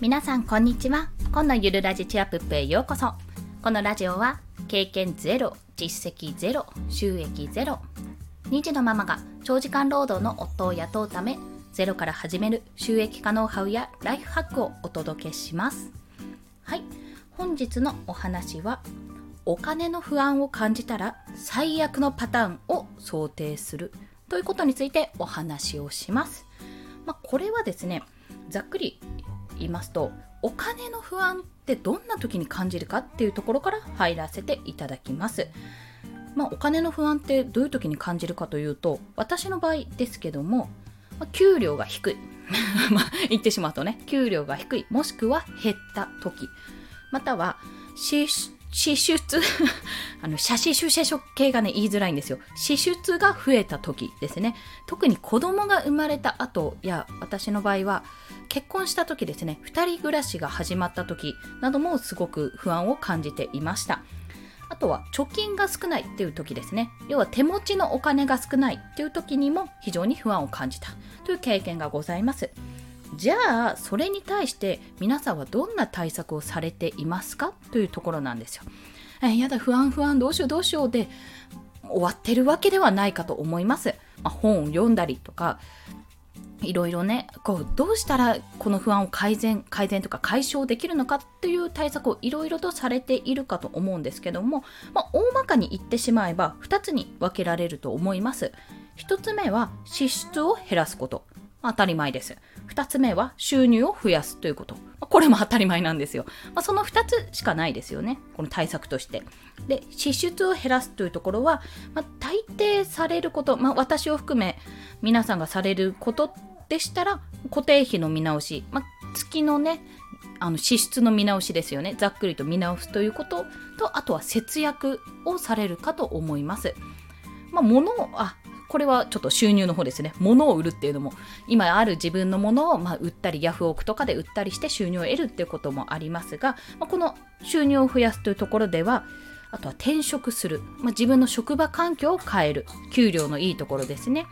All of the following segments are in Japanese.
皆さんこんにちは。今のゆるラジチアップへようこそ。このラジオは経験ゼロ実績ゼロ収益ゼロ2児のママが長時間労働の夫を雇うためゼロから始める収益化ノウハウやライフハックをお届けします。はい。本日のお話はお金の不安を感じたら最悪のパターンを想定するということについてお話をします。まあ、これはですねざっくり言いますとお金の不安ってどんな時に感じるかっていうところから入らせていただきます。まあ、お金の不安ってどういう時に感じるかというと私の場合ですけども、まあ、給料が低い。まあ言ってしまうとね給料が低い。もしくは減った時。または支支出 あの、写真出社食系がね、言いづらいんですよ。支出が増えた時ですね。特に子供が生まれた後や、私の場合は、結婚した時ですね、二人暮らしが始まった時などもすごく不安を感じていました。あとは貯金が少ないっていう時ですね。要は手持ちのお金が少ないっていう時にも非常に不安を感じたという経験がございます。じゃあそれに対して皆さんはどんな対策をされていますかというところなんですよ。えやだ不安不安どうしようどうしようで終わってるわけではないかと思います。まあ、本を読んだりとかいろいろねこうどうしたらこの不安を改善改善とか解消できるのかっていう対策をいろいろとされているかと思うんですけども、まあ、大まかに言ってしまえば2つに分けられると思います。1つ目は支出を減らすこと当たり前です。2つ目は収入を増やすということ。これも当たり前なんですよ。まあ、その2つしかないですよね。この対策として。で、支出を減らすというところは、まあ、大抵されること、まあ、私を含め皆さんがされることでしたら、固定費の見直し、ま月のね、あの支出の見直しですよね。ざっくりと見直すということと、あとは節約をされるかと思います。まあ、物を、あ、これはちょっと収入の方ですね。物を売るっていうのも、今ある自分のものを、まあ、売ったり、ヤフオクとかで売ったりして収入を得るっていうこともありますが、まあ、この収入を増やすというところでは、あとは転職する、まあ、自分の職場環境を変える、給料のいいところですね。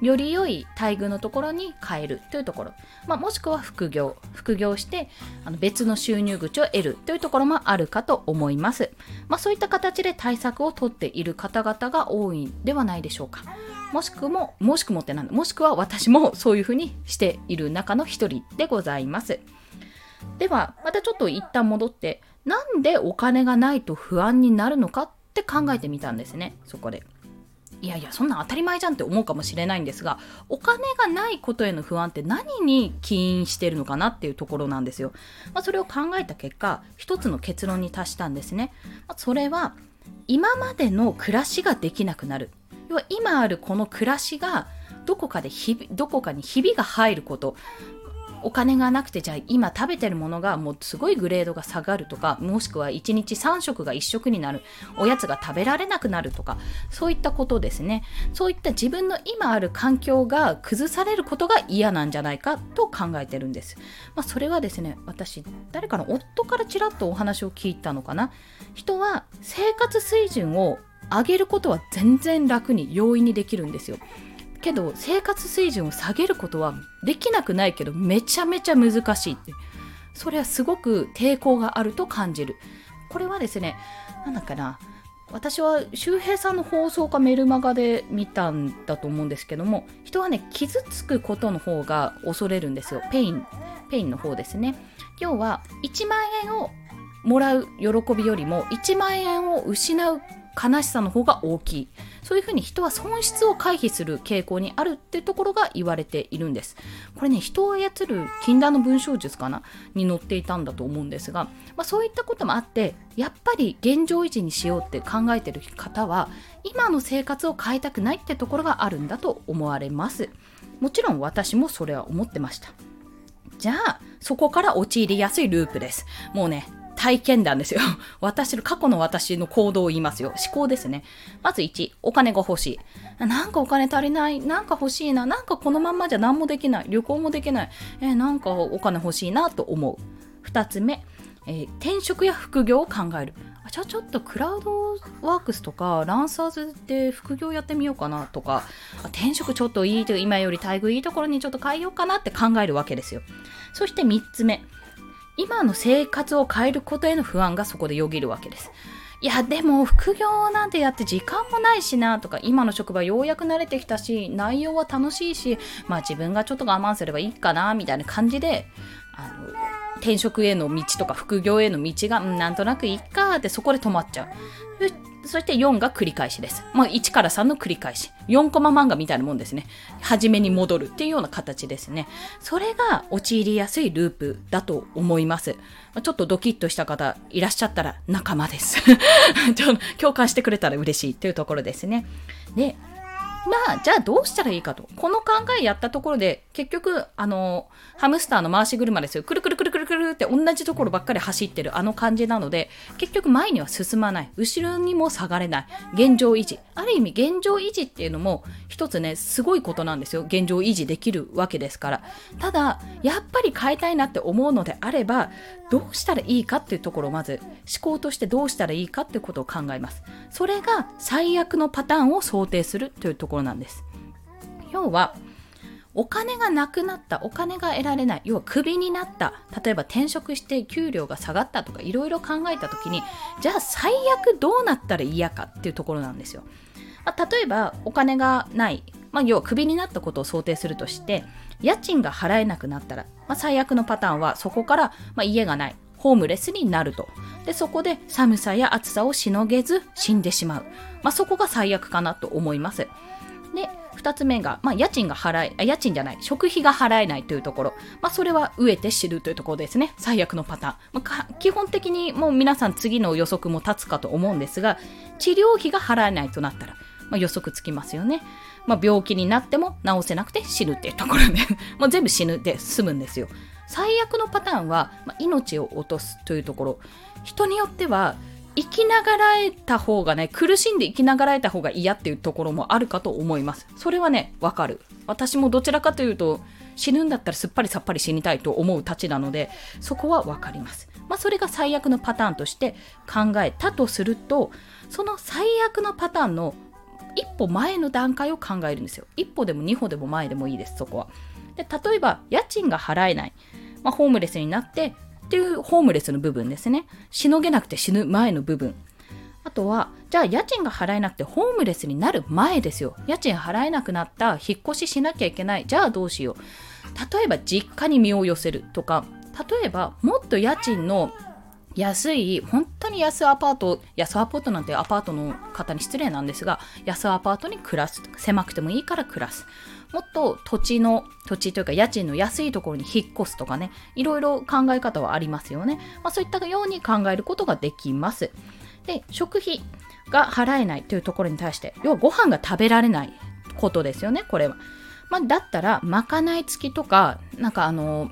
より良い待遇のところに変えるというところ、まあ、もしくは副業。副業してあの別の収入口を得るというところもあるかと思います、まあ、そういった形で対策をとっている方々が多いんではないでしょうか。もしくも、もしくもってなんだ、もしくは私もそういうふうにしている中の一人でございます。では、またちょっと一旦戻って、なんでお金がないと不安になるのかって考えてみたんですね、そこで。いやいや、そんな当たり前じゃんって思うかもしれないんですが、お金がないことへの不安って何に起因してるのかなっていうところなんですよ。まあ、それを考えた結果、一つの結論に達したんですね。まあ、それは、今までの暮らしができなくなる。要は今あるこの暮らしがどこかでひどこかにひびが入ること。お金がなくてじゃあ今食べてるものがもうすごいグレードが下がるとかもしくは1日3食が1食になる。おやつが食べられなくなるとか。そういったことですね。そういった自分の今ある環境が崩されることが嫌なんじゃないかと考えてるんです、まあ、それはですね私誰かの夫からちらっとお話を聞いたのかな。人は生活水準を上げることは全然楽に容易にできるんですよ。けど生活水準を下げることはできなくないけどめちゃめちゃ難しいって。それはすごく抵抗があると感じる。これはですねなんだかな。私は周平さんの放送かメルマガで見たんだと思うんですけども人はね傷つくことの方が恐れるんですよ。 pain pain の方ですね。要は1万円をもらう喜びよりも1万円を失う悲しさの方が大きい。そういうふうに人は損失を回避する傾向にあるってところが言われているんです。これね人を操る禁断の文章術かな？に載っていたんだと思うんですが、まあ、そういったこともあってやっぱり現状維持にしようって考えてる方は今の生活を変えたくないってところがあるんだと思われます。もちろん私もそれは思ってました。じゃあそこから陥りやすいループです。もうね体験談ですよ。私の、過去の私の行動を言いますよ。思考ですね。まず1、お金が欲しい。なんかお金足りない。なんか欲しいな。なんかこのまんまじゃ何もできない。旅行もできない。えー、なんかお金欲しいなと思う。2つ目、えー、転職や副業を考える。じゃあちょっとクラウドワークスとかランサーズで副業やってみようかなとか転職ちょっといいと今より待遇いいところにちょっと変えようかなって考えるわけですよそして3つ目今の生活を変えることへの不安がそこでよぎるわけです。いや、でも副業なんてやって時間もないしなとか、今の職場ようやく慣れてきたし、内容は楽しいし、まあ自分がちょっと我慢すればいいかな、みたいな感じで、あの、転職への道とか副業への道が、うん、なんとなくいいかってそこで止まっちゃう。そして4が繰り返しです。まあ、1から3の繰り返し。4コマ漫画みたいなもんですね。初めに戻るっていうような形ですね。それが陥りやすいループだと思います。ちょっとドキッとした方いらっしゃったら仲間です。ちょ共感してくれたら嬉しいというところですね。で、まあ、じゃあどうしたらいいかと。この考えやったところで、結局、あの、ハムスターの回し車ですよ。くるくるくるくるくるって同じところばっかり走ってるあの感じなので、結局前には進まない。後ろにも下がれない。現状維持。ある意味、現状維持っていうのも、一つね、すごいことなんですよ。現状維持できるわけですから。ただ、やっぱり変えたいなって思うのであれば、どうしたらいいかっていうところをまず、思考としてどうしたらいいかっていうことを考えます。それが最悪のパターンを想定するというところなんです。要は、お金がなくなった、お金が得られない、要はクビになった、例えば転職して給料が下がったとかいろいろ考えた時に、じゃあ最悪どうなったら嫌かっていうところなんですよ。まあ、例えばお金がない、まあ、要はクビになったことを想定するとして、家賃が払えなくなったら、まあ、最悪のパターンはそこから、ま家がない、ホームレスになると。で、そこで寒さや暑さをしのげず死んでしまう。ま、そこが最悪かなと思います。で、二つ目が、まあ、家賃が払え、家賃じゃない、食費が払えないというところ。まあ、それは飢えて知るというところですね。最悪のパターン。まあ、基本的にもう皆さん次の予測も立つかと思うんですが、治療費が払えないとなったら、まあ、予測つきますよね。まあ、病気になっても治せなくて死ぬっていうところで、もう全部死ぬで済むんですよ。最悪のパターンは、まあ、命を落とすというところ。人によっては、生きながらえた方がね、苦しんで生きながらえた方が嫌っていうところもあるかと思います。それはね、わかる。私もどちらかというと、死ぬんだったらすっぱりさっぱり死にたいと思うたちなので、そこはわかります。まあ、それが最悪のパターンとして考えたとすると、その最悪のパターンの一歩前の段階を考えるんですよ。一歩でも二歩でも前でもいいです、そこは。で例えば、家賃が払えない。まあ、ホームレスになってっていうホームレスの部分ですね。しのげなくて死ぬ前の部分。あとは、じゃあ家賃が払えなくてホームレスになる前ですよ。家賃払えなくなった、引っ越ししなきゃいけない。じゃあどうしよう。例えば実家に身を寄せるとか、例えばもっと家賃の安い、本当に安アパート、安アパートなんてアパートの方に失礼なんですが、安アパートに暮らす。狭くてもいいから暮らす。もっと土地の、土地というか家賃の安いところに引っ越すとかね、いろいろ考え方はありますよね。まあ、そういったように考えることができます。で、食費が払えないというところに対して、要はご飯が食べられないことですよね、これは。まあ、だったら、まかない付きとか、なんかあの、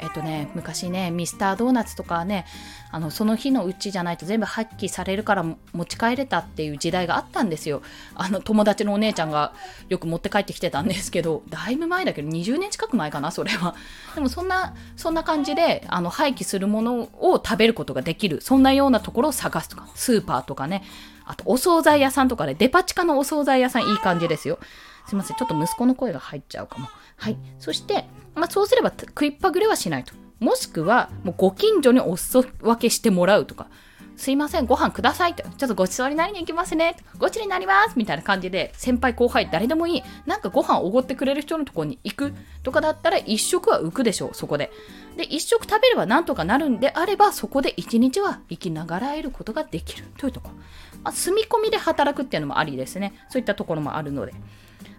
えっとね、昔ね、ミスタードーナツとかね、あのその日のうちじゃないと全部発揮されるから持ち帰れたっていう時代があったんですよ。あの友達のお姉ちゃんがよく持って帰ってきてたんですけど、だいぶ前だけど20年近く前かな、それは。でもそんな、そんな感じであの廃棄するものを食べることができる、そんなようなところを探すとか、スーパーとかね、あとお惣菜屋さんとかね、デパ地下のお惣菜屋さんいい感じですよ。すいません、ちょっと息子の声が入っちゃうかも。はい。そして、まあ、そうすれば食いっぱぐれはしないと。もしくは、もうご近所にお裾分けしてもらうとか、すいません、ご飯くださいと。ちょっとごちそうになりに行きますね。ごちになりますみたいな感じで、先輩後輩誰でもいい。なんかご飯おごってくれる人のところに行くとかだったら、一食は浮くでしょう、そこで。で、一食食べればなんとかなるんであれば、そこで一日は生きながらえることができるというところ。まあ、住み込みで働くっていうのもありですね。そういったところもあるので。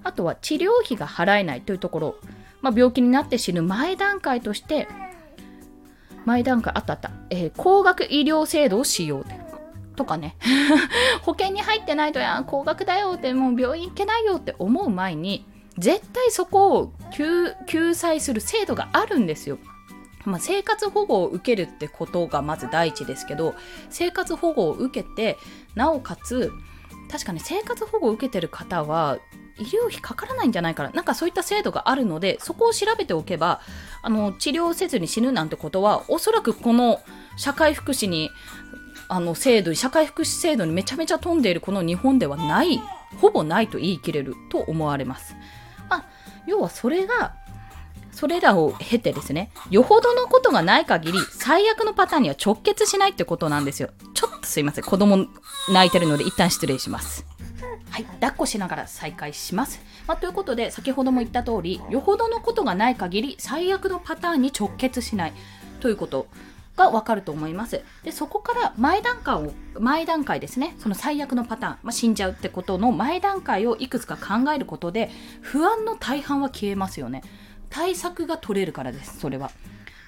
あとは治療費が払えないというところ。まあ、病気になって死ぬ前段階として、前段階あったあった、えー、高額医療制度を使用とかね 保険に入ってないとや高額だよってもう病院行けないよって思う前に絶対そこを救済する制度があるんですよ。まあ、生活保護を受けるってことがまず第一ですけど生活保護を受けてなおかつ確かに生活保護を受けてる方は医療費かからないんじゃないかな。なんかそういった制度があるので、そこを調べておけば、あの、治療せずに死ぬなんてことは、おそらくこの社会福祉に、あの、制度、社会福祉制度にめちゃめちゃ飛んでいるこの日本ではない、ほぼないと言い切れると思われます。まあ、要はそれが、それらを経てですね、よほどのことがない限り、最悪のパターンには直結しないってことなんですよ。ちょっすいません。子供泣いてるので一旦失礼します。はい、抱っこしながら再開します。まあ、ということで、先ほども言った通り、よほどのことがない限り、最悪のパターンに直結しないということがわかると思います。で、そこから前段階を、前段階ですね、その最悪のパターン、まあ、死んじゃうってことの前段階をいくつか考えることで、不安の大半は消えますよね。対策が取れるからです、それは。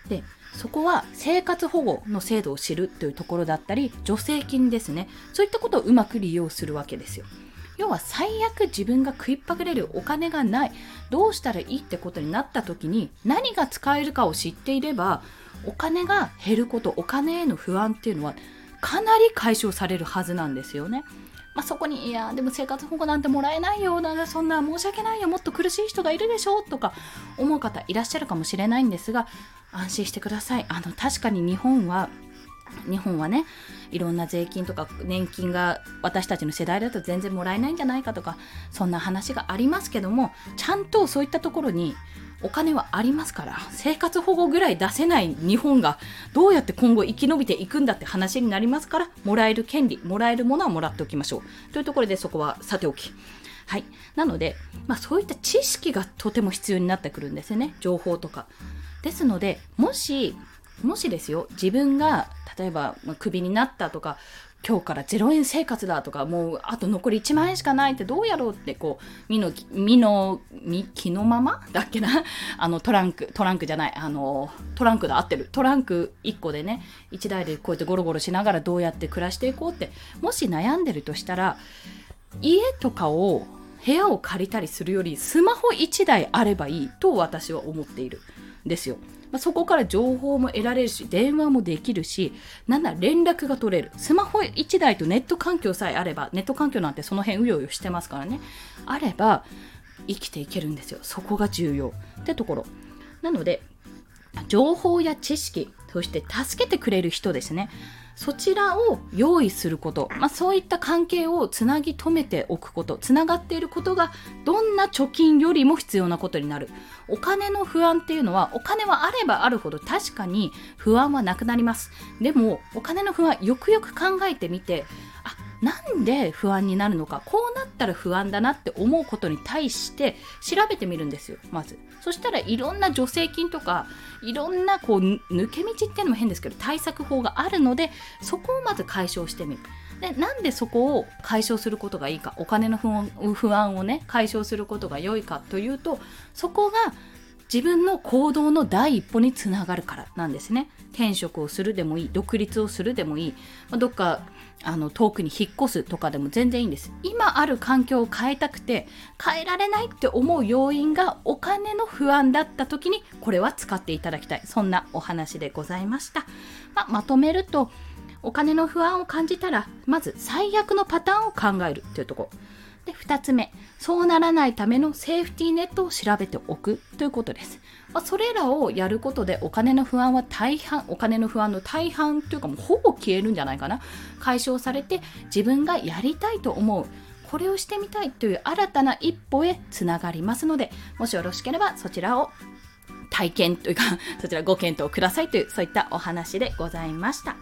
で、そこは生活保護の制度を知るというところだったり、助成金ですね。そういったことをうまく利用するわけですよ。要は最悪自分が食いっぱぐれるお金がないどうしたらいいってことになった時に何が使えるかを知っていればお金が減ることお金への不安っていうのはかなり解消されるはずなんですよね。まあ、そこに、いや、でも生活保護なんてもらえないよ、なんかそんな申し訳ないよ、もっと苦しい人がいるでしょとか思う方いらっしゃるかもしれないんですが、安心してください。あの、確かに日本は日本はねいろんな税金とか年金が私たちの世代だと全然もらえないんじゃないかとかそんな話がありますけどもちゃんとそういったところにお金はありますから生活保護ぐらい出せない日本がどうやって今後生き延びていくんだって話になりますからもらえる権利もらえるものはもらっておきましょう。というところでそこはさておき。はい。なので、まあ、そういった知識がとても必要になってくるんですよね。情報とか。ですのでもしもしですよ。自分が例えば、ま、クビになったとか今日から0円生活だとかもうあと残り1万円しかないってどうやろうってこう身の身の身気のままだっけな？あのトランクトランクじゃないあのトランクだ合ってる。トランク1個でね1台でこうやってゴロゴロしながらどうやって暮らしていこうってもし悩んでるとしたら家とかを部屋を借りたりするよりスマホ1台あればいいと私は思っている。んですよ。まあ、そこから情報も得られるし電話もできるしなんなら連絡が取れる。スマホ1台とネット環境さえあればネット環境なんてその辺うようよしてますからね。あれば生きていけるんですよ。そこが重要。ってところ。なので情報や知識そして助けてくれる人ですね。そちらを用意すること、まあ、そういった関係をつなぎ止めておくこと。つながっていることがどんな貯金よりも必要なことになる。お金の不安っていうのはお金はあればあるほど確かに不安はなくなります。でもお金の不安よくよく考えてみてなんで不安になるのか。こうなったら不安だなって思うことに対して調べてみるんですよまずそしたらいろんな助成金とかいろんなこう抜け道っていうのも変ですけど対策法があるのでそこをまず解消してみる。でなんでそこを解消することがいいかお金の不安をね解消することが良いかというとそこが自分の行動の第一歩につながるからなんですね。転職をするでもいい独立をするでもいい、どっかあの遠くに引っ越すとかでも全然いいんです。今ある環境を変えたくて変えられないって思う要因がお金の不安だった時にこれは使っていただきたい。そんなお話でございました、まあ、まとめるとお金の不安を感じたらまず最悪のパターンを考えるというとこ。ろで2つ目。そうならないためのセーフティーネットを調べておく。ということです、まあ、それらをやることでお金の不安は大半お金の不安の大半というかもうほぼ消えるんじゃないかな。解消されて自分がやりたいと思う。これをしてみたいという新たな一歩へつながりますのでもしよろしければそちらを体験というかそちらご検討くださいというそういったお話でございました。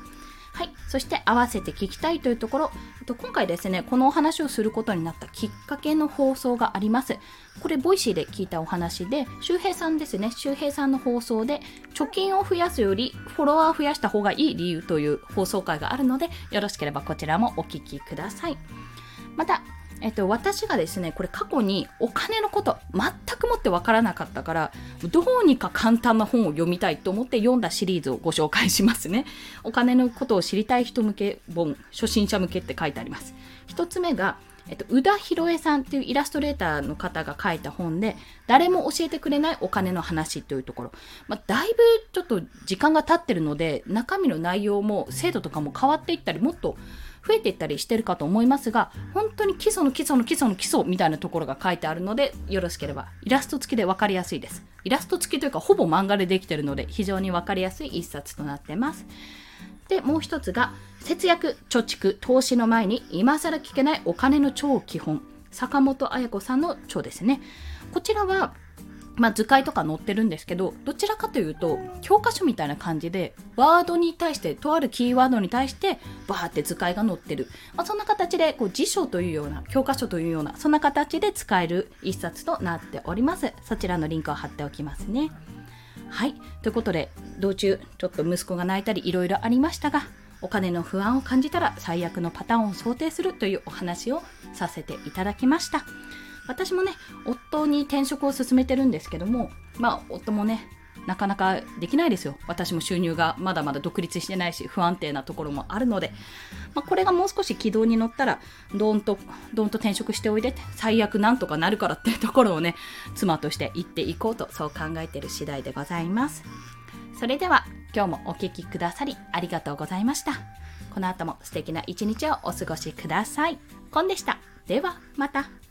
はい。そして合わせて聞きたいというところ、と今回ですね、このお話をすることになったきっかけの放送があります。これ、 Voicy で聞いたお話で、周平さんですね、周平さんの放送で、貯金を増やすよりフォロワーを増やした方がいい理由という放送回があるので、よろしければこちらもお聞きください。また、えっと、私がですね、これ過去にお金のこと全くもってわからなかったから、どうにか簡単な本を読みたいと思って読んだシリーズをご紹介しますね。お金のことを知りたい人向け本、初心者向けって書いてあります。一つ目が、えっと、宇田博恵さんっていうイラストレーターの方が書いた本で、誰も教えてくれないお金の話というところ。まあ、だいぶちょっと時間が経ってるので、中身の内容も精度とかも変わっていったり、もっと増えていったりしてるかと思いますが本当に基礎の基礎の基礎の基礎みたいなところが書いてあるのでよろしければイラスト付きで分かりやすいです。イラスト付きというかほぼ漫画でできてるので非常に分かりやすい一冊となってます。でもう一つが節約貯蓄投資の前に今更聞けないお金の超基本坂本彩子さんの著ですね。こちらはまあ、図解とか載ってるんですけどどちらかというと教科書みたいな感じでワードに対してとあるキーワードに対してバーって図解が載ってる、まあ、そんな形でこう辞書というような教科書というようなそんな形で使える一冊となっております。そちらのリンクを貼っておきますね。はい。ということで道中ちょっと息子が泣いたりいろいろありましたがお金の不安を感じたら最悪のパターンを想定するというお話をさせていただきました。私もね夫に転職を進めてるんですけどもまあ夫もねなかなかできないですよ。私も収入がまだまだ独立してないし不安定なところもあるので、まあ、これがもう少し軌道に乗ったらどんとどんと転職しておいでて最悪なんとかなるからっていうところをね妻として言っていこうとそう考えてる次第でございます。それでは今日もお聴きくださりありがとうございました。この後も素敵な一日をお過ごしください。コンでした。ではまた。